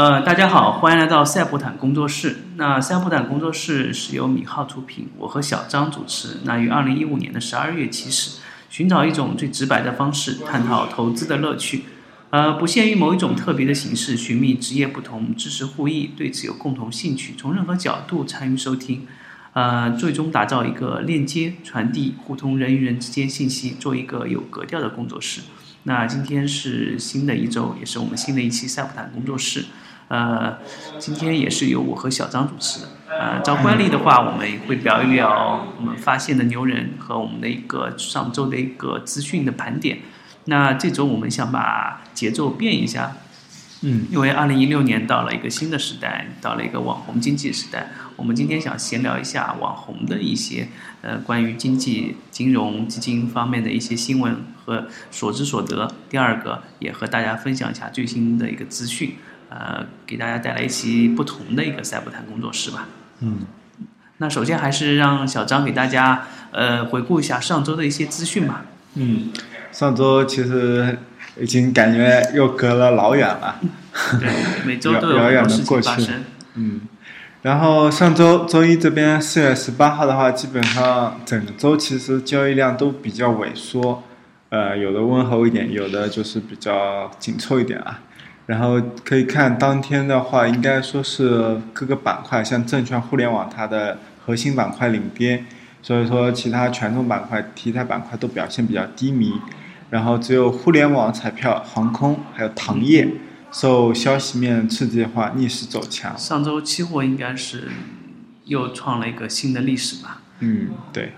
呃，大家好，欢迎来到赛博坦工作室。那赛博坦工作室是由米浩出品，我和小张主持。那于二零一五年的十二月起始，寻找一种最直白的方式，探讨投资的乐趣。呃，不限于某一种特别的形式，寻觅职业不同、知识互异、对此有共同兴趣，从任何角度参与收听。呃，最终打造一个链接、传递、互通人与人之间信息，做一个有格调的工作室。那今天是新的一周，也是我们新的一期赛普坦工作室。呃，今天也是由我和小张主持。呃，照惯例的话，我们会聊一聊我们发现的牛人和我们的一个上周的一个资讯的盘点。那这周我们想把节奏变一下，嗯，因为二零一六年到了一个新的时代，到了一个网红经济时代。我们今天想闲聊一下网红的一些呃关于经济、金融、基金方面的一些新闻和所知所得。第二个，也和大家分享一下最新的一个资讯，呃，给大家带来一期不同的一个赛博谈工作室吧。嗯，那首先还是让小张给大家呃回顾一下上周的一些资讯吧。嗯，上周其实已经感觉又隔了老远了。对，每周都有很多事情发生。嗯。然后上周周一这边四月十八号的话，基本上整个周其实交易量都比较萎缩，呃，有的温和一点，有的就是比较紧凑一点啊。然后可以看当天的话，应该说是各个板块，像证券、互联网，它的核心板块领跌，所以说其他权重板块、题材板块都表现比较低迷，然后只有互联网、彩票、航空还有糖业。受消息面刺激的话，逆势走强。上周期货应该是又创了一个新的历史吧？嗯，对。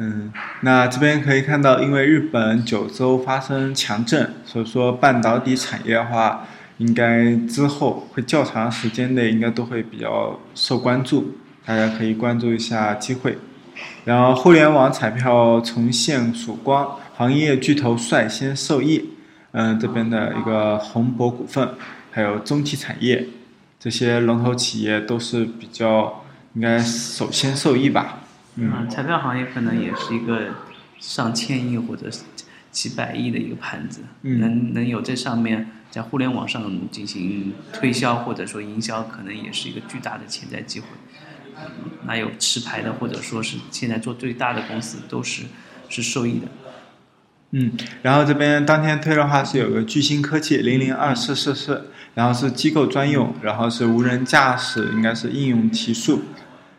嗯，那这边可以看到，因为日本九州发生强震，所以说半导体产业的话，应该之后会较长时间内应该都会比较受关注，大家可以关注一下机会。然后互联网彩票重现曙光，行业巨头率先受益。嗯，这边的一个宏博股份，还有中体产业，这些龙头企业都是比较应该首先受益吧。嗯，彩票行业可能也是一个上千亿或者几百亿的一个盘子，能能有这上面在互联网上进行推销或者说营销，可能也是一个巨大的潜在机会。那有持牌的或者说是现在做最大的公司，都是是受益的。嗯，然后这边当天推的话是有个巨星科技零零二四四四，然后是机构专用，然后是无人驾驶，应该是应用提速，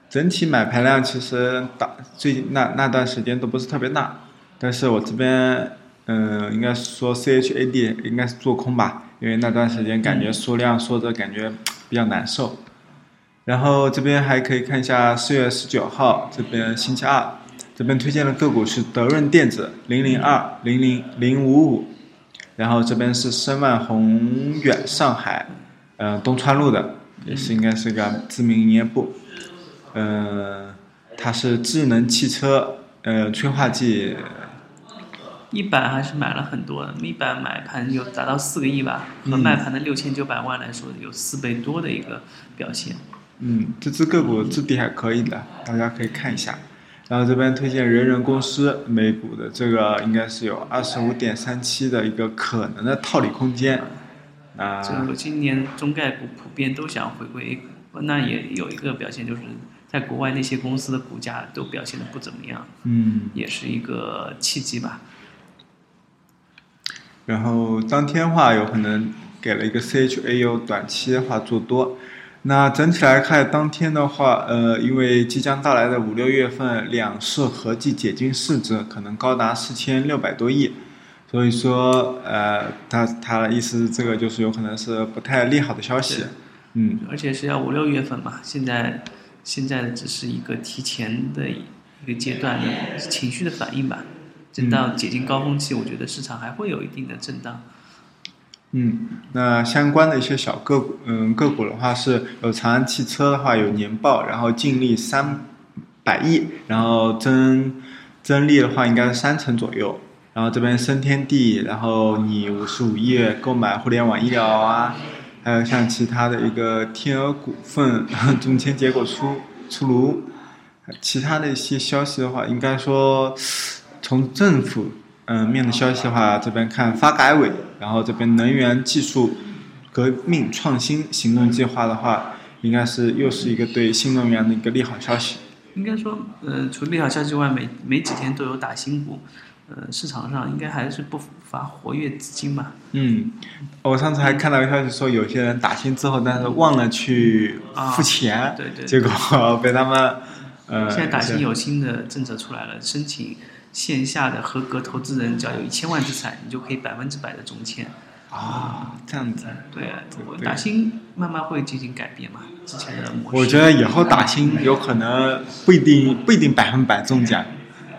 整体买盘量其实大最近那那段时间都不是特别大，但是我这边嗯，应该说 C H A D 应该是做空吧，因为那段时间感觉缩量缩着感觉比较难受，然后这边还可以看一下四月十九号这边星期二。这边推荐的个股是德润电子零零二零零零五五，然后这边是申万宏远上海，嗯，东川路的，也是应该是个知名营业部，嗯，它是智能汽车，呃，催化剂。一板还是买了很多的，一板买盘有达到四个亿吧，和卖盘的六千九百万来说，有四倍多的一个表现。嗯，这只个股质地还可以的，大家可以看一下。然后这边推荐人人公司美股的这个应该是有二十五点三七的一个可能的套利空间，啊。这个今年中概股普遍都想回归 A 股，那也有一个表现就是在国外那些公司的股价都表现的不怎么样，嗯，也是一个契机吧。然后当天话有可能给了一个 CHAU 短期的话做多。那整体来看，当天的话，呃，因为即将到来的五六月份，两市合计解禁市值可能高达四千六百多亿，所以说，呃，他他的意思，这个就是有可能是不太利好的消息，嗯，而且是要五六月份嘛，现在现在只是一个提前的一个阶段的情绪的反应吧，等到解禁高峰期，我觉得市场还会有一定的震荡。嗯，那相关的一些小个股，嗯，个股的话是有长安汽车的话有年报，然后净利三百亿，然后增增利的话应该是三成左右。然后这边升天地，然后你五十五亿购买互联网医疗啊，还有像其他的一个天鹅股份中签结果出出炉，其他的一些消息的话，应该说从政府。嗯，面的消息的话，这边看发改委，然后这边能源技术革命创新行动计划的话，应该是又是一个对新能源的一个利好消息。应该说，呃，除利好消息外，每每几天都有打新股，呃，市场上应该还是不乏活跃资金吧。嗯，我上次还看到一个消息说，有些人打新之后，但是忘了去付钱，啊对对结果被他们呃，现在打新有新的政策出来了，申请线下的合格投资人只要有一千万资产，你就可以百分之百的中签。啊，这样子。对啊，打新慢慢会进行改变嘛，之前的模式。我觉得以后打新有可能不一定不一定百分百中奖，呃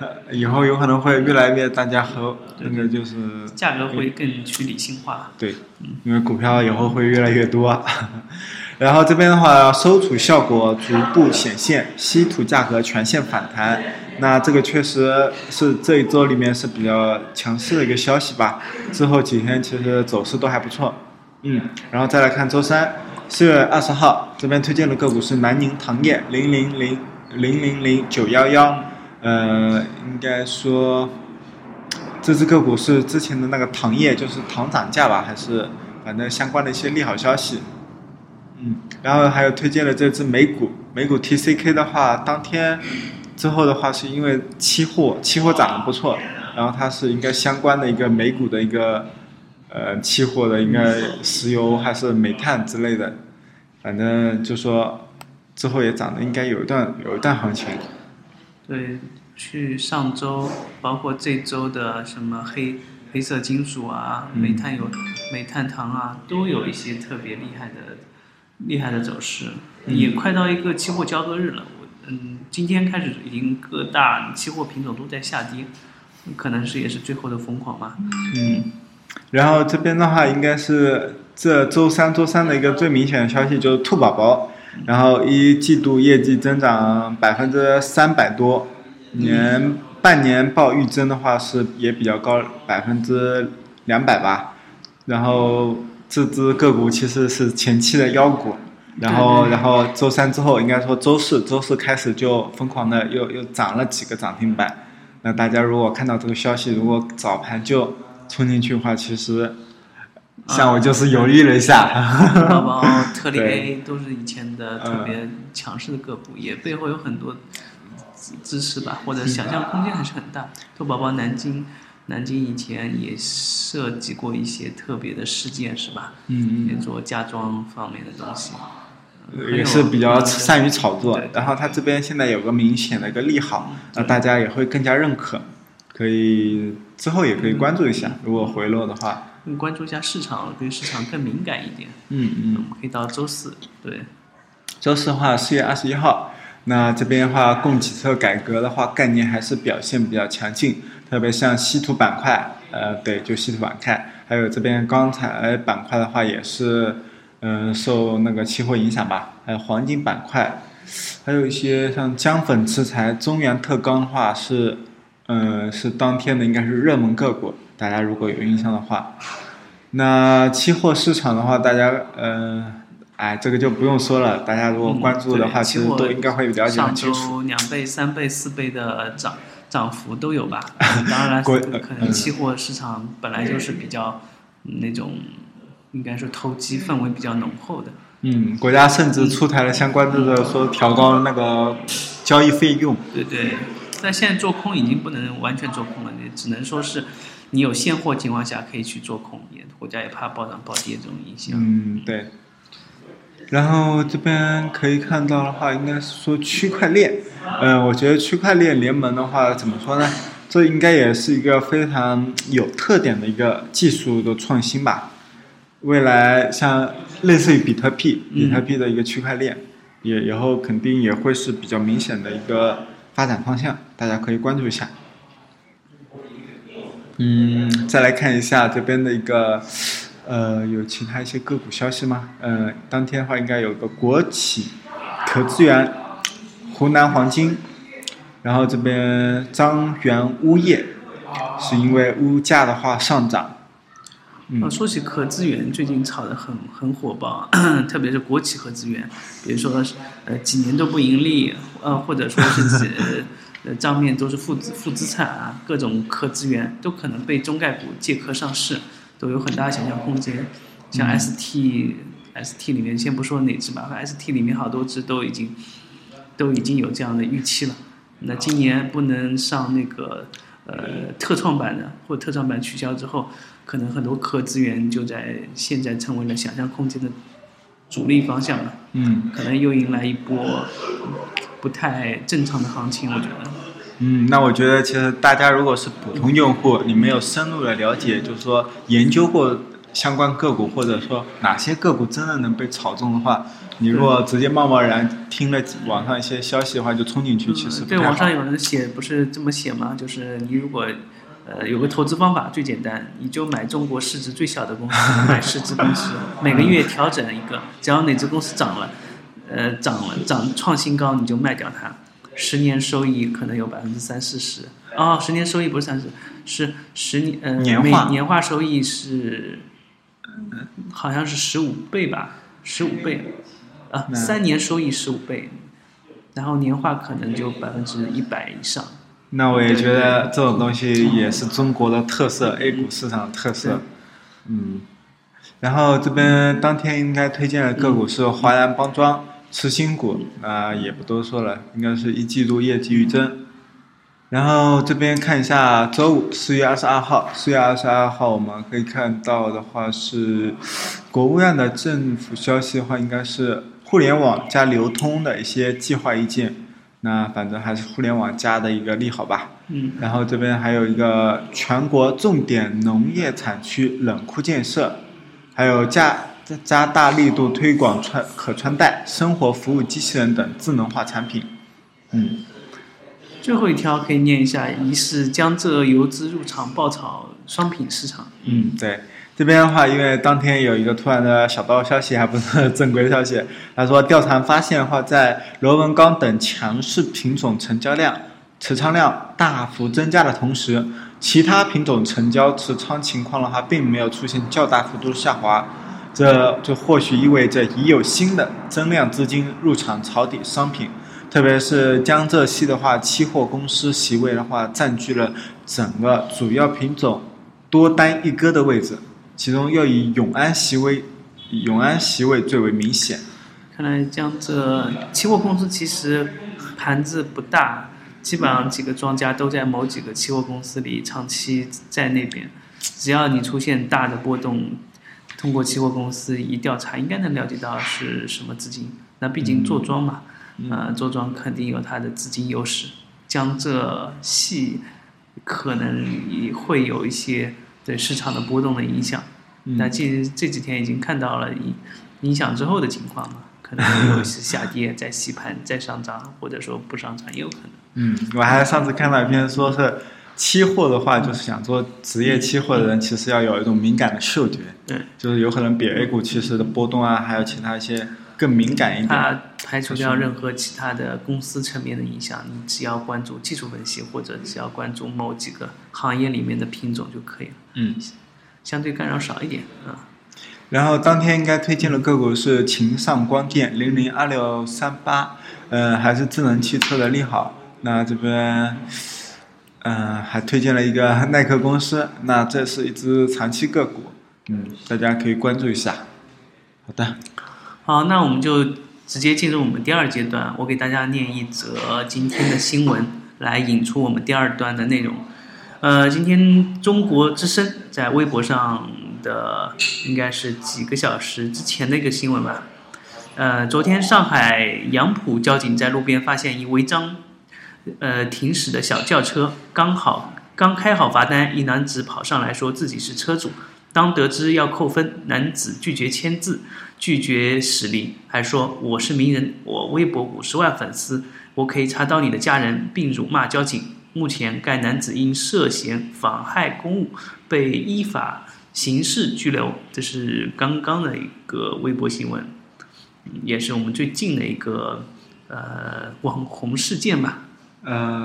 以后有可能会越来越大家和那个就是价格会更去理性化。对，因为股票以后会越来越多。然后这边的话，收储效果逐步显现，稀土价格全线反弹。那这个确实是这一周里面是比较强势的一个消息吧。之后几天其实走势都还不错。嗯，然后再来看周三，四月二十号，这边推荐的个股是南宁糖业零零零零零零九幺幺。呃，应该说这只个股是之前的那个糖业，就是糖涨价吧，还是反正相关的一些利好消息。嗯，然后还有推荐了这只美股，美股 TCK 的话，当天之后的话，是因为期货期货涨得不错，然后它是应该相关的一个美股的一个呃期货的应该石油还是煤炭之类的，反正就说之后也涨得应该有一段有一段行情。对，去上周包括这周的什么黑黑色金属啊、煤炭有煤炭糖啊，都有一些特别厉害的厉害的走势。也快到一个期货交割日了，我嗯，今天开始已经各大期货品种都在下跌，可能是也是最后的疯狂吧。嗯，然后这边的话，应该是这周三、周三的一个最明显的消息就是兔宝宝，然后一季度业绩增长百分之三百多，年半年报预增的话是也比较高，百分之两百吧。然后这只个股其实是前期的妖股，然后然后周三之后，应该说周四周四开始就疯狂的又又涨了几个涨停板。那大家如果看到这个消息，如果早盘就冲进去的话，其实像我就是犹豫了一下。宝宝、特力对 A 都是以前的特别强势的个股，也背后有很多支支持吧，或者想象空间还是很大。兔宝宝南京，南京以前也涉及过一些特别的事件，是吧？嗯也做家装方面的东西，嗯，也是比较善于炒作。然后它这边现在有个明显的一个利好，那大家也会更加认可，可以之后也可以关注一下。如果回落的话，更关注一下市场，对市场更敏感一点。嗯嗯。我们可以到周四，对，周四的话，四月二十一号，那这边的话，供给侧改革的话，概念还是表现比较强劲，特别像稀土板块，呃，对，就稀土板块，还有这边钢材板块的话，也是，嗯、受那个期货影响吧，还有黄金板块，还有一些像江粉制材、中原特钢的话是，嗯、是当天的应该是热门个股，大家如果有印象的话，那期货市场的话，大家，嗯、哎，这个就不用说了，大家如果关注的话，其实都应该会了解上很清楚。周两倍、三倍、四倍的涨涨幅都有吧？当然 可能期货市场本来就是比较嗯那种，应该说投机氛围比较浓厚的。嗯，国家甚至出台了相关的说调高那个交易费用。对对，但现在做空已经不能完全做空了，你只能说是你有现货情况下可以去做空，也国家也怕暴涨暴跌这种影响。嗯，对。然后这边可以看到的话，应该是说区块链。嗯、我觉得区块链联盟的话，怎么说呢？这应该也是一个非常有特点的一个技术的创新吧。未来像类似于比特币，比特币的一个区块链，也以后肯定也会是比较明显的一个发展方向，大家可以关注一下。嗯，再来看一下这边的一个，呃，有其他一些个股消息吗？呃，当天的话应该有个国企可资源、湖南黄金，然后这边张元物业，是因为物价的话上涨。嗯，说起核资源，最近炒得很很火爆，特别是国企核资源，比如说呃几年都不盈利，呃或者说是几呃账面都是负资负资产啊，各种核资源都可能被中概股借壳上市，都有很大的想象空间。像嗯 ST、ST 里面先不说哪只吧，ST 里面好多只都已经都已经有这样的预期了。那今年不能上那个呃特创版的，或者特创版取消之后，可能很多壳资源就在现在成为了想象空间的主力方向了，嗯可能又迎来一波不太正常的行情，我觉得。嗯，那我觉得其实大家如果是普通用户，你没有深入的了解，就是说研究过相关个股，或者说哪些个股真的能被炒中的话，你如果直接贸贸然听了网上一些消息的话就冲进去，其实不对，网上有人写不是这么写吗？就是你如果呃有个投资方法最简单，你就买中国市值最小的公司，买市值公司，每个月调整一个，只要哪只公司涨了，呃涨了涨创新高，你就卖掉它，十年收益可能有百分之三四十。哦，十年收益不是三十，是十年呃年化。年化收益是，呃好像是十五倍吧，十五倍，啊，那。三年收益十五倍，然后年化可能就百分之一百以上。那我也觉得这种东西也是中国的特色，A 股市场的特色。嗯，然后这边当天应该推荐的个股是华南帮庄、次新股，那、也不多说了，应该是一季度业绩预增。然后这边看一下周五四月二十二号，四月二十二号我们可以看到的话是国务院的政府消息的话，应该是互联网加流通的一些计划意见。那反正还是互联网加的一个利好吧。嗯，然后这边还有一个全国重点农业产区冷库建设，还有加加加大力度推广穿可穿戴、生活服务机器人等智能化产品。嗯，最后一条可以念一下：疑是江浙游资入场爆炒商品市场。嗯，对。这边的话，因为当天有一个突然的小道消息，还不是正规的消息。他说，调查发现的话，在螺纹钢等强势品种成交量、持仓量大幅增加的同时，其他品种成交持仓情况的话，并没有出现较大幅度的下滑。这就或许意味着已有新的增量资金入场抄底商品，特别是江浙系的话，期货公司席位的话，占据了整个主要品种多单一哥的位置。其中又以永安席位，永安席位最为明显。看来江浙期货公司其实盘子不大，基本上几个庄家都在某几个期货公司里长期在那边。只要你出现大的波动，通过期货公司一调查，应该能了解到是什么资金。那毕竟做庄嘛，呃，做庄肯定有它的资金优势。江浙系可能也会有一些对市场的波动的影响。嗯那这这几天已经看到了影影响之后的情况嘛，可能有一些下跌，再洗盘，再上涨，或者说不上涨也有可能。嗯，我还上次看到一篇说是期货的话，就是想做职业期货的人，其实要有一种敏感的嗅觉，对，就是有可能比 A 股其实的波动啊，还有其他一些更敏感一点。它排除掉任何其他的公司层面的影响，你只要关注技术分析，或者只要关注某几个行业里面的品种就可以了，嗯。相对干扰少一点啊。然后当天应该推荐的个股是秦上光电零零二六三八，呃，还是智能汽车的利好。那这边，嗯、还推荐了一个耐克公司，那这是一只长期个股，嗯，大家可以关注一下。好的，好，那我们就直接进入我们第二阶段，我给大家念一则今天的新闻，来引出我们第二段的内容。呃，今天中国之声在微博上的应该是几个小时之前的一个新闻吧。呃，昨天上海杨浦交警在路边发现一违章，呃停驶的小轿车，刚好刚开好罚单，一男子跑上来说自己是车主，当得知要扣分，男子拒绝签字，拒绝驶离，还说我是名人，我微博五十万粉丝，我可以查到你的家人，并辱骂交警。目前，该男子因涉嫌妨害公务被依法刑事拘留。这是刚刚的一个微博新闻，也是我们最近的一个呃网红事件吧。呃，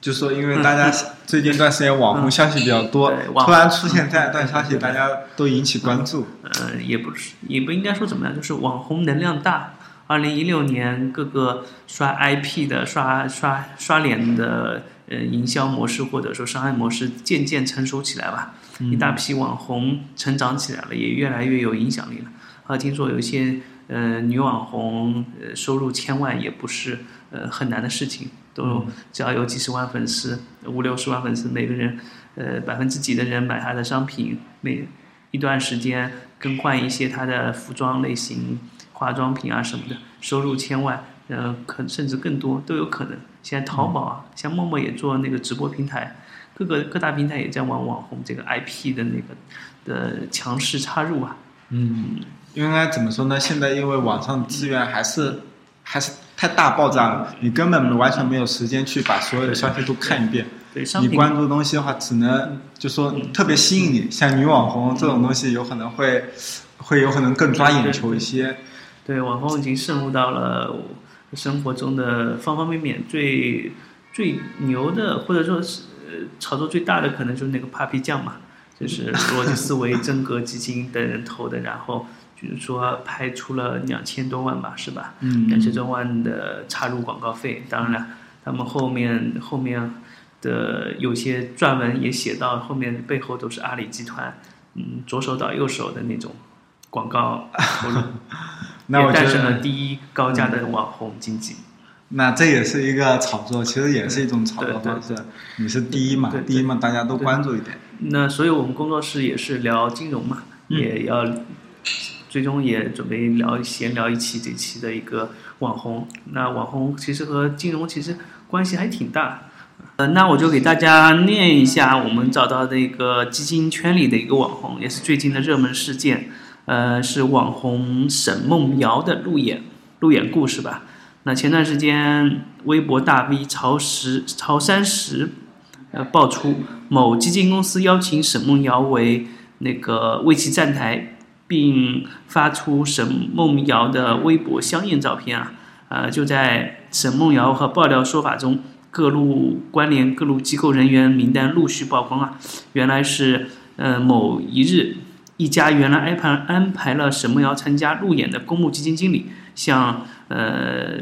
就说因为大家最近一段时间网红消息比较多，突然出现这样一段消息，大家都引起关注。呃，也不是，也不应该说怎么样，就是网红能量大。二零一六年，各个刷 IP 的、刷刷刷脸的呃营销模式或者说商业模式渐渐成熟起来吧，一大批网红成长起来了，也越来越有影响力了。啊，听说有一些呃女网红呃收入千万也不是呃很难的事情，都只要有几十万粉丝，五六十万粉丝，每个人呃百分之几的人买他的商品，每一段时间更换一些他的服装类型、化妆品啊什么的，收入千万，呃可甚至更多都有可能。现在淘宝啊，像陌陌也做那个直播平台，各个各大平台也在往网红这个 IP 的那个的强势插入啊。嗯，应该怎么说呢？现在因为网上资源还是还是太大爆炸了，你根本完全没有时间去把所有的消息都看一遍。对，你关注的东西的话，只能就说特别吸引你，像女网红这种东西，有可能会会有可能更抓眼球一些。对，网红已经渗入到了生活中的方方面面，最最牛的或者说是呃炒作最大的，可能就是那个 Papi 酱嘛，就是逻辑思维、真格基金等人投的，然后就是说拍出了两千多万吧，是吧？嗯两千多万的插入广告费，当然了他们后面后面的有些撰文也写到，后面背后都是阿里集团，嗯，左手倒右手的那种广告投入。那我诞生了得，第一高价的网红经济。那这也是一个炒作，其实也是一种炒作方式。你是第一嘛对，对第一嘛，大家都关注一点。那所以我们工作室也是聊金融嘛，嗯也要最终也准备聊闲聊一期这期的一个网红。那网红其实和金融其实关系还挺大。呃，那我就给大家念一下我们找到的一个基金圈里的一个网红，也是最近的热门事件。呃，是网红沈梦瑶的路演路演故事吧。那前段时间，微博大 V 曹石曹山石，呃，爆出某基金公司邀请沈梦瑶为那个为其站台，并发出沈梦瑶的微博香艳照片啊，呃，就在沈梦瑶和爆料说法中，各路关联各路机构人员名单陆续曝光啊，原来是呃某一日。一家原来安排安排了沈梦瑶参加路演的公募基金经理向呃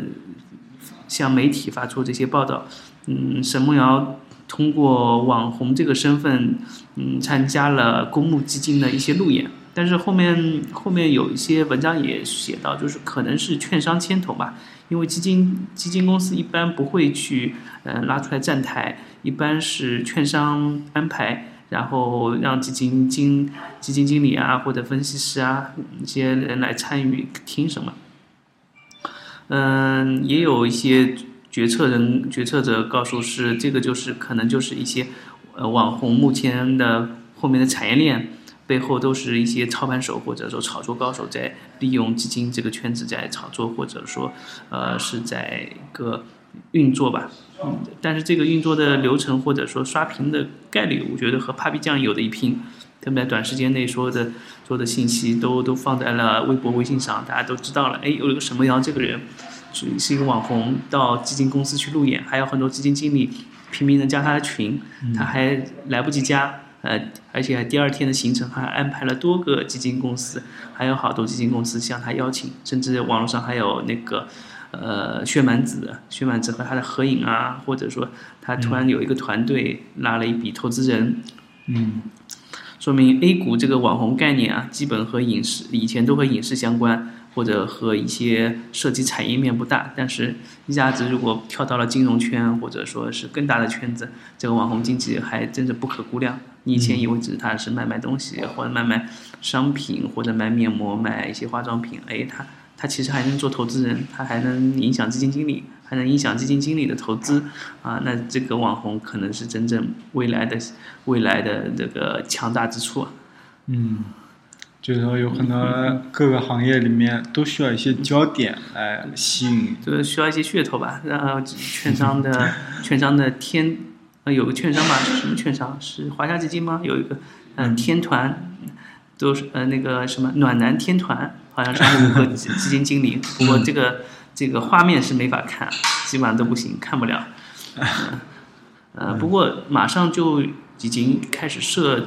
向媒体发出这些报道。嗯，沈梦瑶通过网红这个身份，嗯，参加了公募基金的一些路演。但是后面后面有一些文章也写到，就是可能是券商牵头吧，因为基金基金公司一般不会去呃拉出来站台，一般是券商安排。然后让基金经基金经理啊或者分析师啊一些人来参与听什么，嗯，也有一些决策人决策者告诉是这个就是可能就是一些呃网红目前的后面的产业链背后都是一些操盘手或者说炒作高手在利用基金这个圈子在炒作或者说呃是在一个运作吧。嗯，但是这个运作的流程或者说刷屏的概率，我觉得和 Papi 酱有的一拼。他们在短时间内说的说的信息都都放在了微博、微信上，大家都知道了。哎，有一个沈梦瑶这个人是是一个网红，到基金公司去路演，还有很多基金经理拼命的加他的群，他还来不及加，呃，而且第二天的行程还安排了多个基金公司，还有好多基金公司向他邀请，甚至网络上还有那个。呃，薛蛮子，薛蛮子和他的合影啊，或者说他突然有一个团队拉了一笔投资人，嗯，说明 A 股这个网红概念啊，基本和影视以前都和影视相关，或者和一些涉及产业面不大，但是一下子如果跳到了金融圈，或者说是更大的圈子，这个网红经济还真是不可估量。你以前以为只是他是卖卖东西，或者卖卖商品，或者卖面膜、卖一些化妆品，哎，他。他其实还能做投资人，他还能影响基金经理，还能影响基金经理的投资，啊，那这个网红可能是真正未来的未来的这个强大之处。嗯，就是说有很多各个行业里面都需要一些焦点来吸引，就是需要一些噱头吧。然后券商的 券商的天，呃，有个券商吧，什么券商？是华夏基金吗？有一个，嗯，天团，都是呃那个什么暖男天团。好像是五个基 基金经理，不过这个这个画面是没法看，基本上都不行，看不了。呃，不过马上就已经开始设，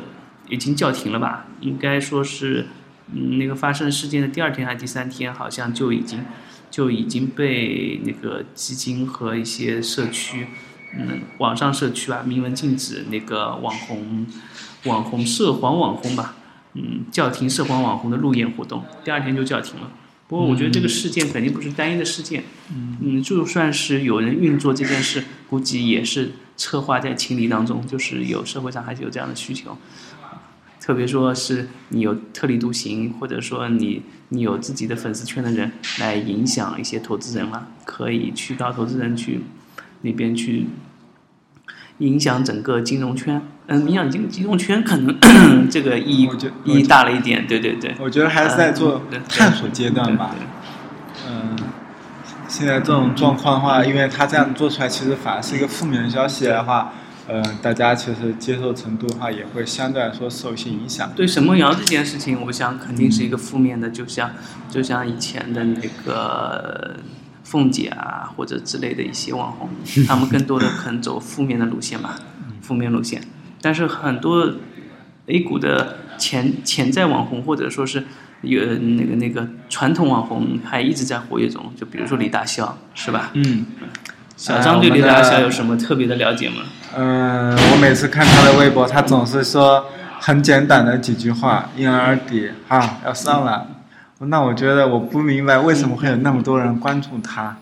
已经叫停了吧？应该说是，嗯，那个发生事件的第二天还是第三天，好像就已经就已经被那个基金和一些社区嗯，网上社区啊，明文禁止那个网红网红涉黄网红吧，嗯，叫停涉黄网红的路演活动，第二天就叫停了。不过我觉得这个事件肯定不是单一的事件，嗯，就算是有人运作这件事，估计也是策划在情理当中，就是有社会上还是有这样的需求。特别说是你有特立独行，或者说你你有自己的粉丝圈的人来影响一些投资人了，可以去到投资人去那边去影响整个金融圈。嗯，影响金金融圈可能 这个意义意义大了一点，对对对。我觉得还是在做嗯探索阶段吧。嗯，现在这种状况的话，因为他这样做出来，其实反而是一个负面的消息的话，呃，大家其实接受程度的话，也会相对来说受一些影响。对沈梦瑶这件事情，我想肯定是一个负面的，就像就像以前的那个凤姐啊，或者之类的一些网红，他们更多的可能走负面的路线吧，负面路线。但是很多 A 股的潜潜在网红，或者说是有那个那个传统网红，还一直在活跃中。就比如说李大霄，是吧？嗯，小张对李大霄有什么特别的了解吗？嗯，我每次看他的微博，他总是说很简短的几句话，因人而底啊，要上了。那我觉得我不明白为什么会有那么多人关注他。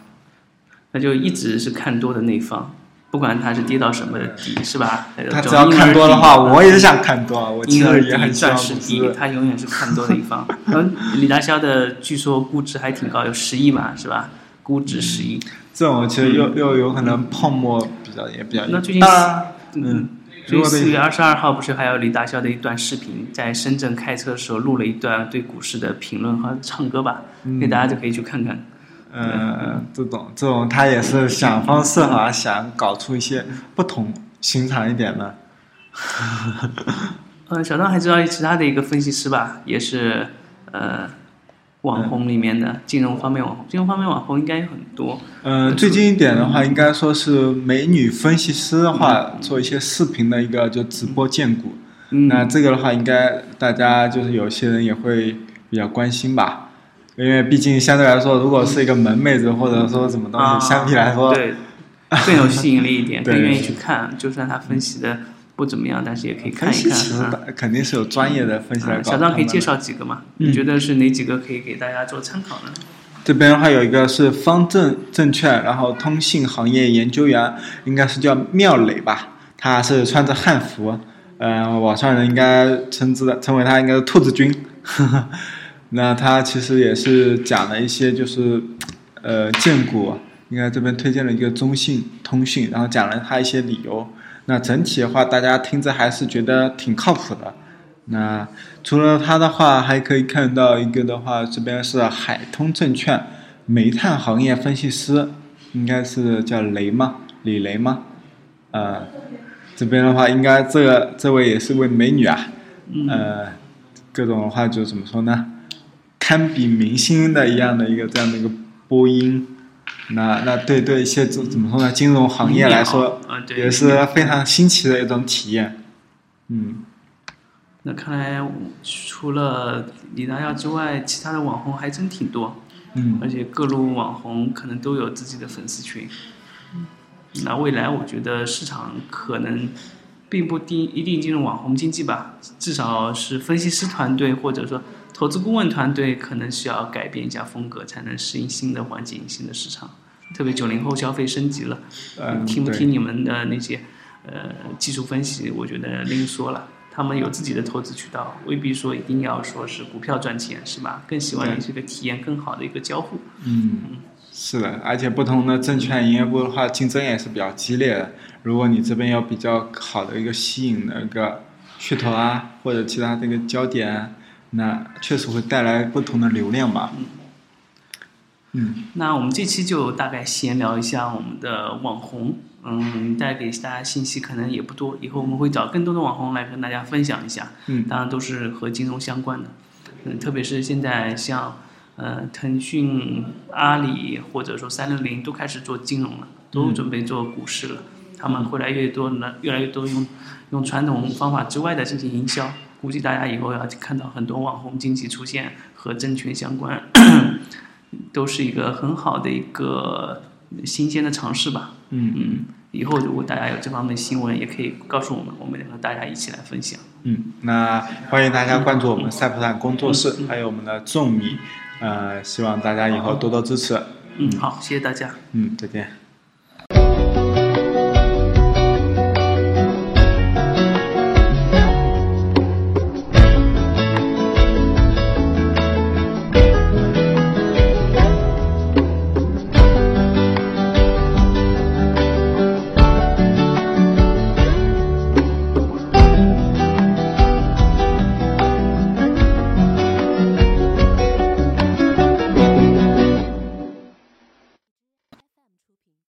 那就一直是看多的那一方，不管他是跌到什么底，是吧？他只要看多的话，我也想看多。我其婴儿实也很底、希望不钻石底，是。他永远是看多的一方。然后李大霄的据说估值还挺高，有十亿嘛，是吧？估值十亿。这种其实又又有可能泡沫比较也比较。那最近当然，嗯，对四月二十二号不是还有李大霄的一段视频，在深圳开车的时候录了一段对股市的评论和唱歌吧，嗯那大家就可以去看看。呃，这种这种他也是想方设法想搞出一些不同寻常一点的。呃，小张还知道其他的一个分析师吧，也是呃网红里面的金融方面网红，金融方面网红应该有很多。嗯，最近一点的话，应该说是美女分析师的话，做一些视频的一个就直播荐股。嗯，那这个的话，应该大家就是有些人也会比较关心吧，因为毕竟相对来说，如果是一个萌妹子或者说什么东啊西，相比来说，对，更有吸引力一点，对更愿意去看。就算他分析的不怎么样，但是也可以看一看。啊肯定是有专业的分析来啊搞。小张可以介。绍几个吗？嗯你觉得是哪几个可以给大家做参考呢？这边的话有一个是方正证券，然后通信行业研究员，应该是叫妙磊吧，他是穿着汉服，呃，网上人应该称之的称为他应该是兔子君。那他其实也是讲了一些就是，呃，荐股，应该这边推荐了一个中信通讯，然后讲了他一些理由。那整体的话，大家听着还是觉得挺靠谱的。那除了他的话，还可以看到一个的话，这边是海通证券煤炭行业分析师，应该是叫雷吗？李雷吗？呃，这边的话，应该这个这位也是位美女啊，嗯呃，各种的话就怎么说呢？堪比明星的一样的一个这样的一个播音，那那对对一些怎怎么说呢？金融行业来说，啊，对，也是非常新奇的一种体验。嗯，那看来除了李大耀之外，其他的网红还真挺多，嗯而且各路网红可能都有自己的粉丝群。那未来我觉得市场可能并不定一定进入网红经济吧，至少是分析师团队或者说投资顾问团队可能需要改变一下风格，才能适应新的环境、新的市场。特别九零后消费升级了，嗯，听不听你们的那些呃技术分析，我觉得另说了。他们有自己的投资渠道，未必说一定要说是股票赚钱，是吧？更希望对你这个体验更好的一个交互。嗯，是的，而且不同的证券营业部的话，竞争也是比较激烈的。如果你这边有比较好的一个吸引的一个噱头啊，或者其他这个焦点啊，那确实会带来不同的流量吧。嗯，嗯。那我们这期就大概闲聊一下我们的网红，嗯，带给大家信息可能也不多，以后我们会找更多的网红来跟大家分享一下，嗯。当然都是和金融相关的，嗯，特别是现在像呃腾讯、阿里或者说三六零都开始做金融了，都准备做股市了，他们会来越多呢，越来越多用用传统方法之外的进行营销，估计大家以后要看到很多网红经济出现和证券相关。都是一个很好的一个新鲜的尝试吧。嗯嗯，以后如果大家有这方面新闻，也可以告诉我们，我们和大家一起来分享。嗯，那欢迎大家关注我们赛普坦工作室，还有我们的众米，呃，希望大家以后多多支持。嗯，好，谢谢大家。嗯，再见。